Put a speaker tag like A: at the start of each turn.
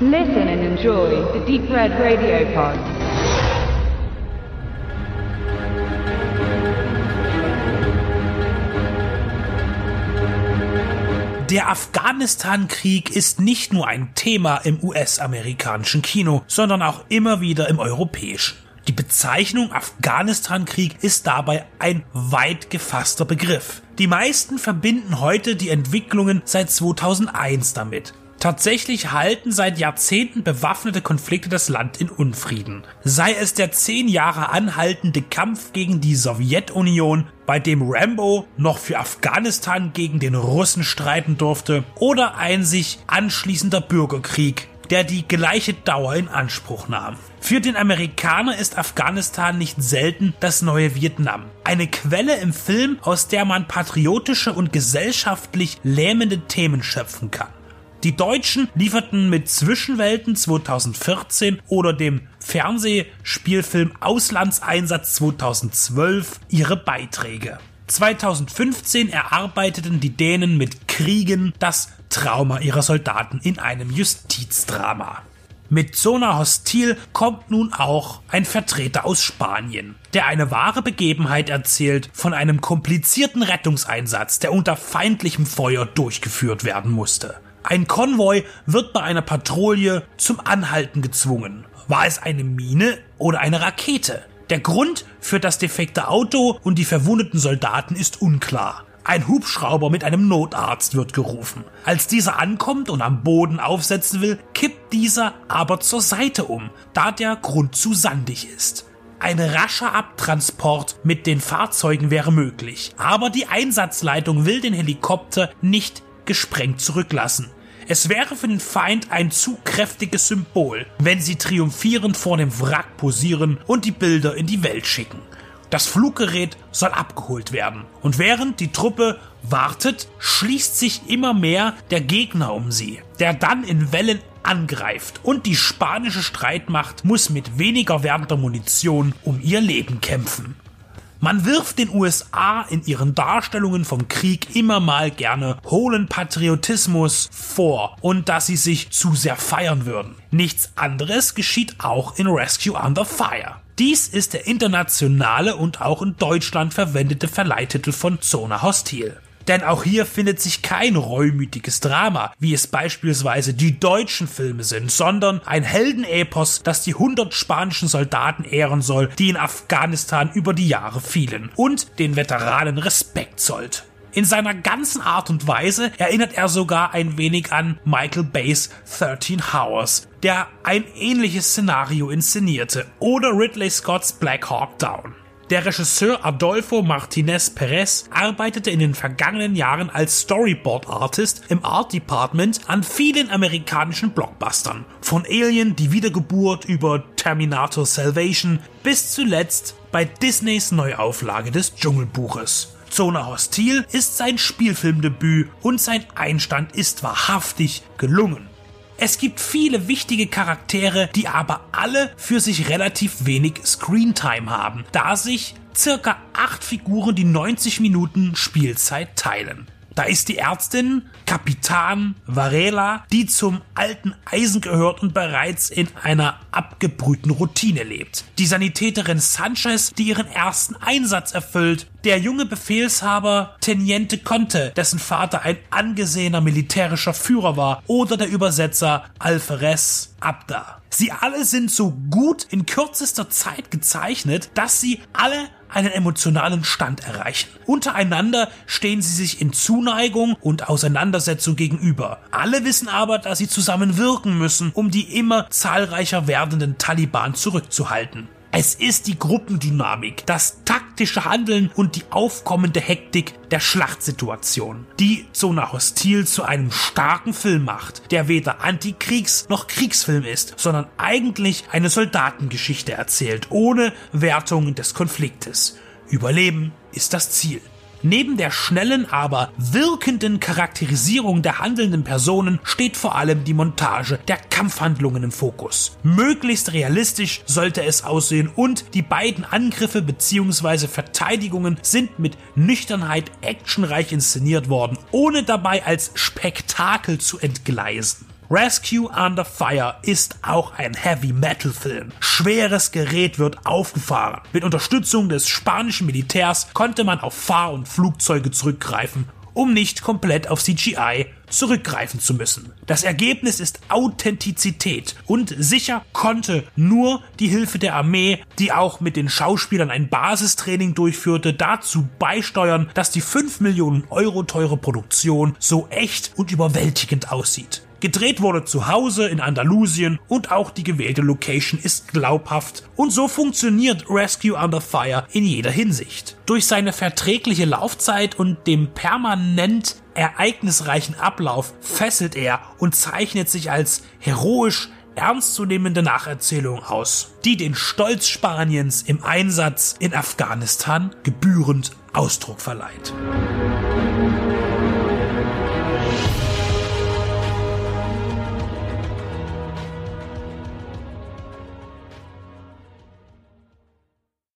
A: Listen and enjoy the Deep Red Radio Pod.
B: Der Afghanistan-Krieg ist nicht nur ein Thema im US-amerikanischen Kino, sondern auch immer wieder im europäischen. Die Bezeichnung Afghanistan-Krieg ist dabei ein weit gefasster Begriff. Die meisten verbinden heute die Entwicklungen seit 2001 damit. Tatsächlich halten seit Jahrzehnten bewaffnete Konflikte das Land in Unfrieden. Sei es der zehn Jahre anhaltende Kampf gegen die Sowjetunion, bei dem Rambo noch für Afghanistan gegen den Russen streiten durfte, oder ein sich anschließender Bürgerkrieg, der die gleiche Dauer in Anspruch nahm. Für den Amerikaner ist Afghanistan nicht selten das neue Vietnam. Eine Quelle im Film, aus der man patriotische und gesellschaftlich lähmende Themen schöpfen kann. Die Deutschen lieferten mit Zwischenwelten 2014 oder dem Fernsehspielfilm Auslandseinsatz 2012 ihre Beiträge. 2015 erarbeiteten die Dänen mit Kriegen das Trauma ihrer Soldaten in einem Justizdrama. Mit Zona Hostil kommt nun auch ein Vertreter aus Spanien, der eine wahre Begebenheit erzählt von einem komplizierten Rettungseinsatz, der unter feindlichem Feuer durchgeführt werden musste. Ein Konvoi wird bei einer Patrouille zum Anhalten gezwungen. War es eine Mine oder eine Rakete? Der Grund für das defekte Auto und die verwundeten Soldaten ist unklar. Ein Hubschrauber mit einem Notarzt wird gerufen. Als dieser ankommt und am Boden aufsetzen will, kippt dieser aber zur Seite um, da der Grund zu sandig ist. Ein rascher Abtransport mit den Fahrzeugen wäre möglich, aber die Einsatzleitung will den Helikopter nicht gesprengt zurücklassen. Es wäre für den Feind ein zu kräftiges Symbol, wenn sie triumphierend vor dem Wrack posieren und die Bilder in die Welt schicken. Das Fluggerät soll abgeholt werden. Und während die Truppe wartet, schließt sich immer mehr der Gegner um sie, der dann in Wellen angreift. Und die spanische Streitmacht muss mit weniger werdender Munition um ihr Leben kämpfen. Man wirft den USA in ihren Darstellungen vom Krieg immer mal gerne hohlen Patriotismus vor und dass sie sich zu sehr feiern würden. Nichts anderes geschieht auch in Rescue Under Fire. Dies ist der internationale und auch in Deutschland verwendete Verleihtitel von Zona Hostil. Denn auch hier findet sich kein reumütiges Drama, wie es beispielsweise die deutschen Filme sind, sondern ein Heldenepos, das die 100 spanischen Soldaten ehren soll, die in Afghanistan über die Jahre fielen und den Veteranen Respekt zollt. In seiner ganzen Art und Weise erinnert er sogar ein wenig an Michael Bays 13 Hours, der ein ähnliches Szenario inszenierte, oder Ridley Scotts Black Hawk Down. Der Regisseur Adolfo Martinez Perez arbeitete in den vergangenen Jahren als Storyboard Artist im Art Department an vielen amerikanischen Blockbustern. Von Alien, die Wiedergeburt über Terminator Salvation bis zuletzt bei Disneys Neuauflage des Dschungelbuches. Zona Hostil ist sein Spielfilmdebüt und sein Einstand ist wahrhaftig gelungen. Es gibt viele wichtige Charaktere, die aber alle für sich relativ wenig Screentime haben, da sich circa acht Figuren die 90 Minuten Spielzeit teilen. Da ist die Ärztin Kapitan Varela, die zum alten Eisen gehört und bereits in einer abgebrühten Routine lebt. Die Sanitäterin Sanchez, die ihren ersten Einsatz erfüllt. Der junge Befehlshaber Teniente Conte, dessen Vater ein angesehener militärischer Führer war. Oder der Übersetzer Alferez Abda. Sie alle sind so gut in kürzester Zeit gezeichnet, dass sie alle einen emotionalen Stand erreichen. Untereinander stehen sie sich in Zuneigung und Auseinandersetzung gegenüber. Alle wissen aber, dass sie zusammen wirken müssen, um die immer zahlreicher werdenden Taliban zurückzuhalten. Es ist die Gruppendynamik, das taktische Handeln und die aufkommende Hektik der Schlachtsituation, die Zona Hostil zu einem starken Film macht, der weder Antikriegs- noch Kriegsfilm ist, sondern eigentlich eine Soldatengeschichte erzählt, ohne Wertung des Konfliktes. Überleben ist das Ziel. Neben der schnellen, aber wirkenden Charakterisierung der handelnden Personen steht vor allem die Montage der Kampfhandlungen im Fokus. Möglichst realistisch sollte es aussehen und die beiden Angriffe bzw. Verteidigungen sind mit Nüchternheit actionreich inszeniert worden, ohne dabei als Spektakel zu entgleisen. Rescue Under Fire ist auch ein Heavy Metal Film. Schweres Gerät wird aufgefahren. Mit Unterstützung des spanischen Militärs konnte man auf Fahr- und Flugzeuge zurückgreifen um nicht komplett auf CGI zurückgreifen zu müssen. Das Ergebnis ist Authentizität und sicher konnte nur die Hilfe der Armee, die auch mit den Schauspielern ein Basistraining durchführte, dazu beisteuern, dass die 5 Millionen Euro teure Produktion so echt und überwältigend aussieht. Gedreht wurde zu Hause in Andalusien und auch die gewählte Location ist glaubhaft und so funktioniert Rescue Under Fire in jeder Hinsicht. Durch seine verträgliche Laufzeit und dem permanent ereignisreichen Ablauf fesselt er und zeichnet sich als heroisch ernstzunehmende Nacherzählung aus, die den Stolz Spaniens im Einsatz in Afghanistan gebührend Ausdruck verleiht.